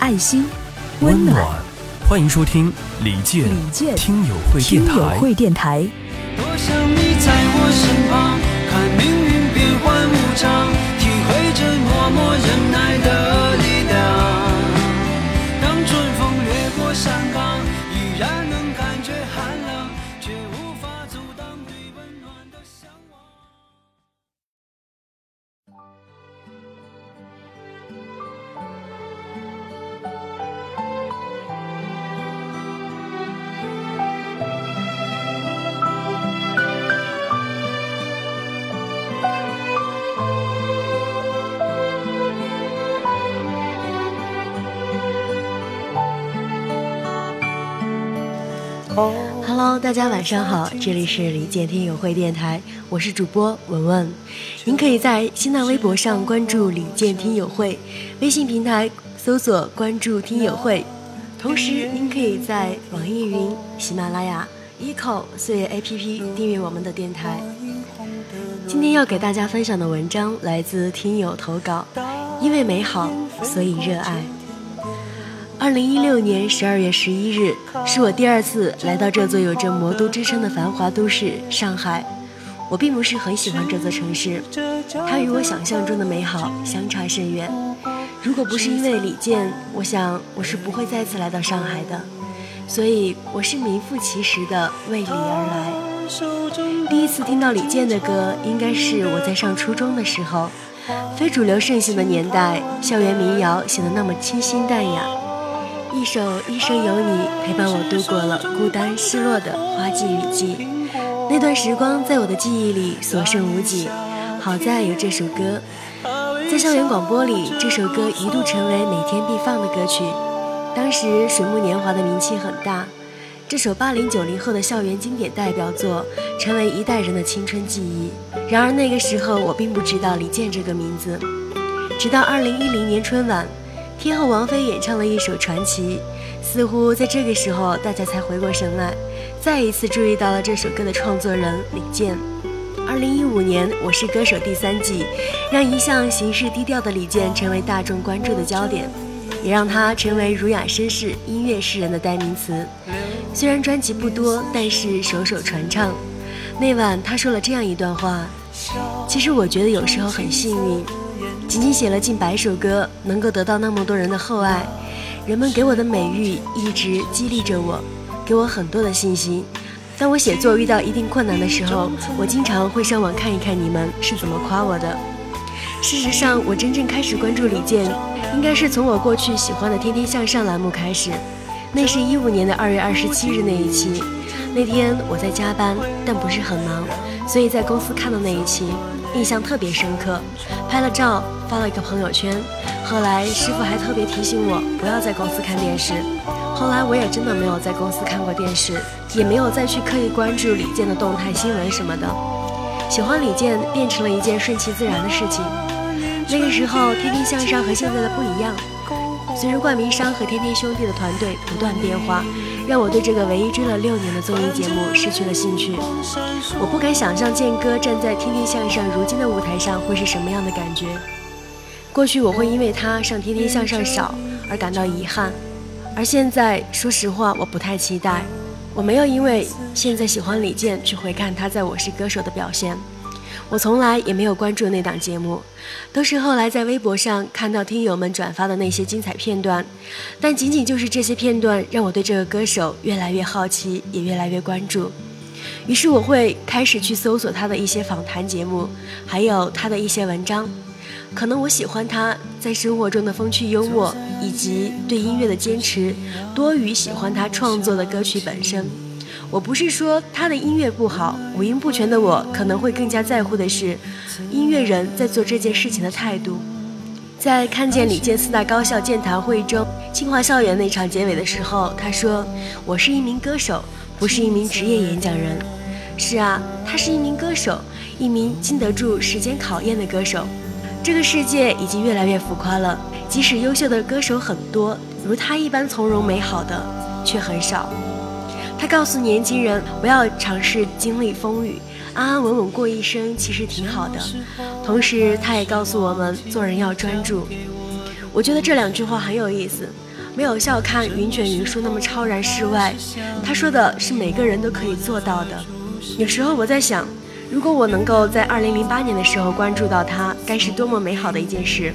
爱心，温暖，欢迎收听李健李健听友会听友电台。会电台。多想你在我身旁，看命运变幻无常，体会着默默忍耐的力量。当春风掠过山岗，依然能感觉 Hello，大家晚上好，这里是李健听友会电台，我是主播文文。您可以在新浪微博上关注李健听友会，微信平台搜索关注听友会，同时您可以在网易云、喜马拉雅、eco 岁月 APP 订阅我们的电台。今天要给大家分享的文章来自听友投稿，因为美好，所以热爱。二零一六年十二月十一日，是我第二次来到这座有着“魔都”之称的繁华都市上海。我并不是很喜欢这座城市，它与我想象中的美好相差甚远。如果不是因为李健，我想我是不会再次来到上海的。所以，我是名副其实的为李而来。第一次听到李健的歌，应该是我在上初中的时候。非主流盛行的年代，校园民谣显得那么清新淡雅。一首《一生有你》陪伴我度过了孤单失落的花季雨季，那段时光在我的记忆里所剩无几。好在有这首歌，在校园广播里，这首歌一度成为每天必放的歌曲。当时《水木年华》的名气很大，这首八零九零后的校园经典代表作，成为一代人的青春记忆。然而那个时候，我并不知道李健这个名字，直到二零一零年春晚。天后王菲演唱了一首《传奇》，似乎在这个时候，大家才回过神来，再一次注意到了这首歌的创作人李健。二零一五年，《我是歌手》第三季，让一向行事低调的李健成为大众关注的焦点，也让他成为儒雅绅士、音乐诗人的代名词。虽然专辑不多，但是首首传唱。那晚，他说了这样一段话：“其实我觉得有时候很幸运。”仅仅写了近百首歌，能够得到那么多人的厚爱，人们给我的美誉一直激励着我，给我很多的信心。当我写作遇到一定困难的时候，我经常会上网看一看你们是怎么夸我的。事实上，我真正开始关注李健，应该是从我过去喜欢的《天天向上》栏目开始。那是一五年的二月二十七日那一期，那天我在加班，但不是很忙，所以在公司看到那一期。印象特别深刻，拍了照发了一个朋友圈。后来师傅还特别提醒我不要在公司看电视。后来我也真的没有在公司看过电视，也没有再去刻意关注李健的动态新闻什么的。喜欢李健变成了一件顺其自然的事情。那个时候，天天向上和现在的不一样。随着冠名商和天天兄弟的团队不断变化，让我对这个唯一追了六年的综艺节目失去了兴趣。我不敢想象健哥站在《天天向上》如今的舞台上会是什么样的感觉。过去我会因为他上《天天向上》少而感到遗憾，而现在说实话我不太期待。我没有因为现在喜欢李健去回看他在《我是歌手》的表现。我从来也没有关注那档节目，都是后来在微博上看到听友们转发的那些精彩片段。但仅仅就是这些片段，让我对这个歌手越来越好奇，也越来越关注。于是我会开始去搜索他的一些访谈节目，还有他的一些文章。可能我喜欢他在生活中的风趣幽默，以及对音乐的坚持，多于喜欢他创作的歌曲本身。我不是说他的音乐不好，五音不全的我可能会更加在乎的是音乐人在做这件事情的态度。在看见李健四大高校健谈会中清华校园那场结尾的时候，他说：“我是一名歌手，不是一名职业演讲人。”是啊，他是一名歌手，一名经得住时间考验的歌手。这个世界已经越来越浮夸了，即使优秀的歌手很多，如他一般从容美好的却很少。他告诉年轻人，不要尝试经历风雨，安安稳稳过一生其实挺好的。同时，他也告诉我们，做人要专注。我觉得这两句话很有意思，没有笑看云卷云舒那么超然世外。他说的是每个人都可以做到的。有时候我在想，如果我能够在二零零八年的时候关注到他，该是多么美好的一件事。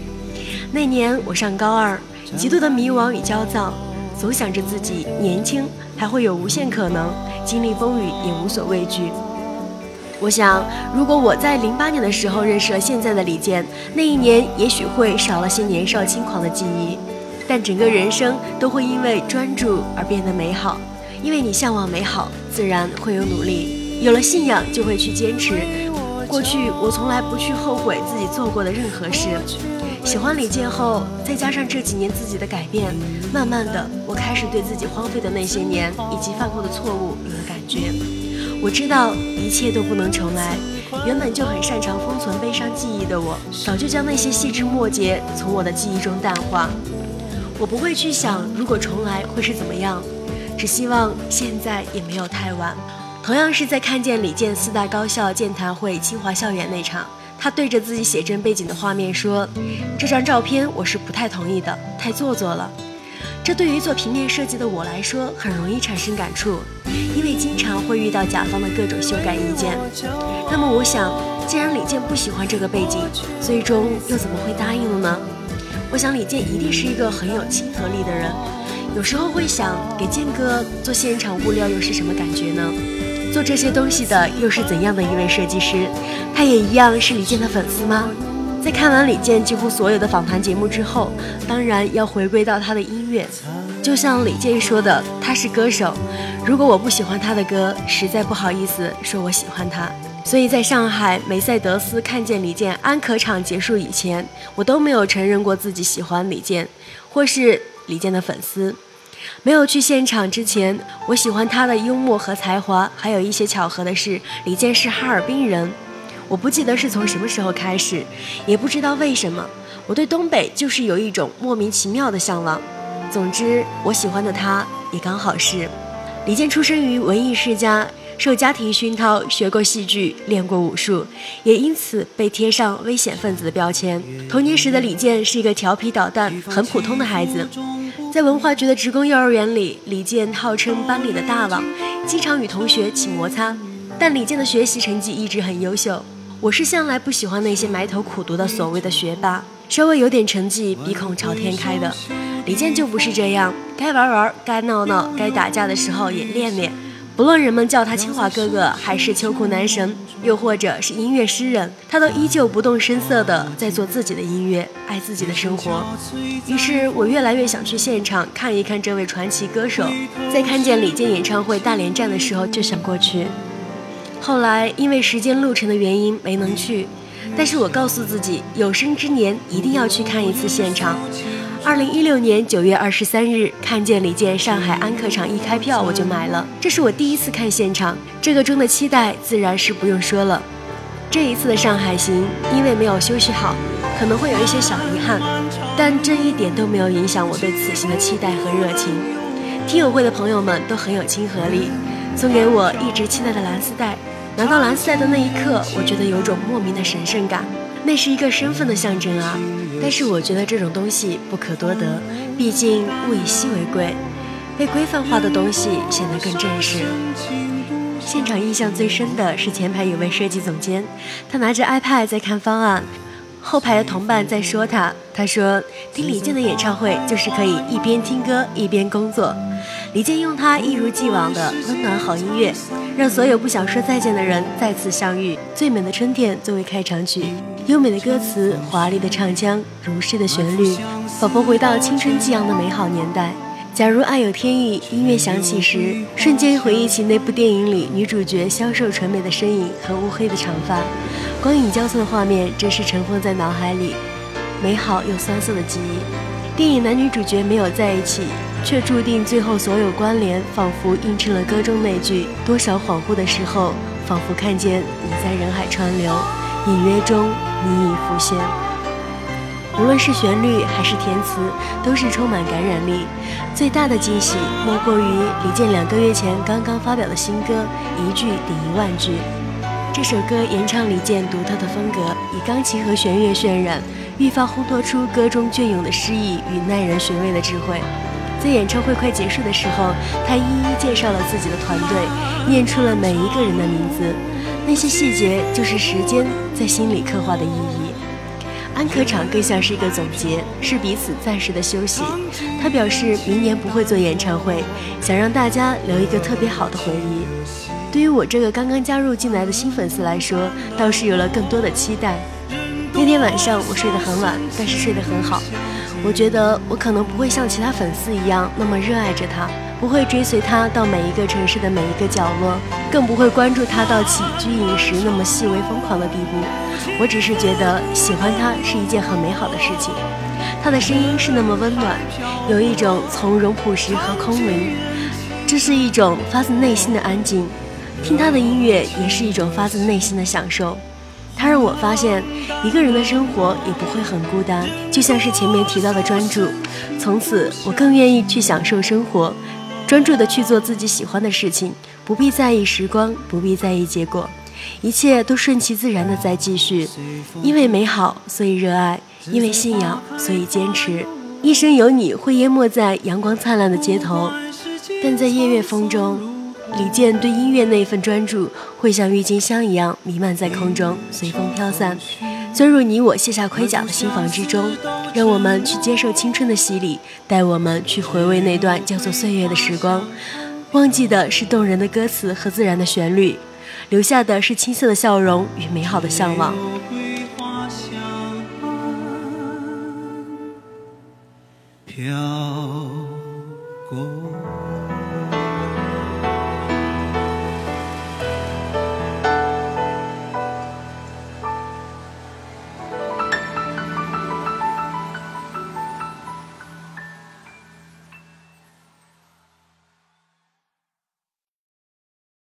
那年我上高二，极度的迷惘与焦躁，总想着自己年轻，还会有无限可能，经历风雨也无所畏惧。我想，如果我在零八年的时候认识了现在的李健，那一年也许会少了些年少轻狂的记忆，但整个人生都会因为专注而变得美好。因为你向往美好，自然会有努力。有了信仰，就会去坚持。过去我从来不去后悔自己做过的任何事。喜欢李健后，再加上这几年自己的改变，慢慢的，我开始对自己荒废的那些年以及犯过的错误有了感觉。我知道一切都不能重来。原本就很擅长封存悲伤记忆的我，早就将那些细枝末节从我的记忆中淡化。我不会去想如果重来会是怎么样，只希望现在也没有太晚。同样是在看见李健四大高校健谈会清华校园那场，他对着自己写真背景的画面说：“这张照片我是不太同意的，太做作了。”这对于做平面设计的我来说，很容易产生感触，因为经常会遇到甲方的各种修改意见。那么我想，既然李健不喜欢这个背景，最终又怎么会答应了呢？我想李健一定是一个很有亲和力的人。有时候会想，给健哥做现场物料又是什么感觉呢？做这些东西的又是怎样的一位设计师？他也一样是李健的粉丝吗？在看完李健几乎所有的访谈节目之后，当然要回归到他的音乐。就像李健说的，他是歌手。如果我不喜欢他的歌，实在不好意思说我喜欢他。所以在上海梅赛德斯看见李健安可场结束以前，我都没有承认过自己喜欢李健，或是李健的粉丝。没有去现场之前，我喜欢他的幽默和才华。还有一些巧合的是，李健是哈尔滨人。我不记得是从什么时候开始，也不知道为什么，我对东北就是有一种莫名其妙的向往。总之，我喜欢的他也刚好是李健。出生于文艺世家，受家庭熏陶，学过戏剧，练过武术，也因此被贴上危险分子的标签。童年时的李健是一个调皮捣蛋、很普通的孩子。在文化局的职工幼儿园里，李健号称班里的大王，经常与同学起摩擦。但李健的学习成绩一直很优秀。我是向来不喜欢那些埋头苦读的所谓的学霸，稍微有点成绩鼻孔朝天开的。李健就不是这样，该玩玩，该闹闹，该打架的时候也练练。不论人们叫他清华哥哥，还是秋裤男神，又或者是音乐诗人，他都依旧不动声色地在做自己的音乐，爱自己的生活。于是我越来越想去现场看一看这位传奇歌手。在看见李健演唱会大连站的时候，就想过去。后来因为时间路程的原因没能去，但是我告诉自己，有生之年一定要去看一次现场。二零一六年九月二十三日，看见李健上海安客场一开票我就买了，这是我第一次看现场，这个中的期待自然是不用说了。这一次的上海行，因为没有休息好，可能会有一些小遗憾，但这一点都没有影响我对此行的期待和热情。听友会的朋友们都很有亲和力，送给我一直期待的蓝丝带。拿到蓝丝带的那一刻，我觉得有种莫名的神圣感。那是一个身份的象征啊，但是我觉得这种东西不可多得，毕竟物以稀为贵，被规范化的东西显得更正式。现场印象最深的是前排有位设计总监，他拿着 iPad 在看方案，后排的同伴在说他，他说听李健的演唱会就是可以一边听歌一边工作。李健用他一如既往的温暖好音乐，让所有不想说再见的人再次相遇。最美的春天作为开场曲。优美的歌词，华丽的唱腔，如诗的旋律，仿佛回到青春激昂的美好年代。假如爱有天意，音乐响起时，瞬间回忆起那部电影里女主角消瘦纯美的身影和乌黑的长发，光影交错的画面真是尘封在脑海里。美好又酸涩的记忆。电影男女主角没有在一起，却注定最后所有关联，仿佛映衬了歌中那句：多少恍惚的时候，仿佛看见你在人海川流，隐约中你已浮现。无论是旋律还是填词，都是充满感染力。最大的惊喜莫过于李健两个月前刚刚发表的新歌《一句顶一万句》。这首歌延唱李健独特的风格，以钢琴和弦乐渲染，愈发烘托出歌中隽永的诗意与耐人寻味的智慧。在演唱会快结束的时候，他一一介绍了自己的团队，念出了每一个人的名字。那些细节，就是时间在心里刻画的意义。安可场更像是一个总结，是彼此暂时的休息。他表示明年不会做演唱会，想让大家留一个特别好的回忆。对于我这个刚刚加入进来的新粉丝来说，倒是有了更多的期待。那天晚上我睡得很晚，但是睡得很好。我觉得我可能不会像其他粉丝一样那么热爱着他。不会追随他到每一个城市的每一个角落，更不会关注他到起居饮食那么细微疯狂的地步。我只是觉得喜欢他是一件很美好的事情。他的声音是那么温暖，有一种从容朴实和空灵，这是一种发自内心的安静。听他的音乐也是一种发自内心的享受。他让我发现，一个人的生活也不会很孤单，就像是前面提到的专注。从此，我更愿意去享受生活。专注的去做自己喜欢的事情，不必在意时光，不必在意结果，一切都顺其自然的在继续。因为美好，所以热爱；因为信仰，所以坚持。一生有你会淹没在阳光灿烂的街头，但在夜月风中，李健对音乐那份专注，会像郁金香一样弥漫在空中，随风飘散。钻入你我卸下盔甲的心房之中，让我们去接受青春的洗礼，带我们去回味那段叫做岁月的时光。忘记的是动人的歌词和自然的旋律，留下的是青涩的笑容与美好的向往。飘过。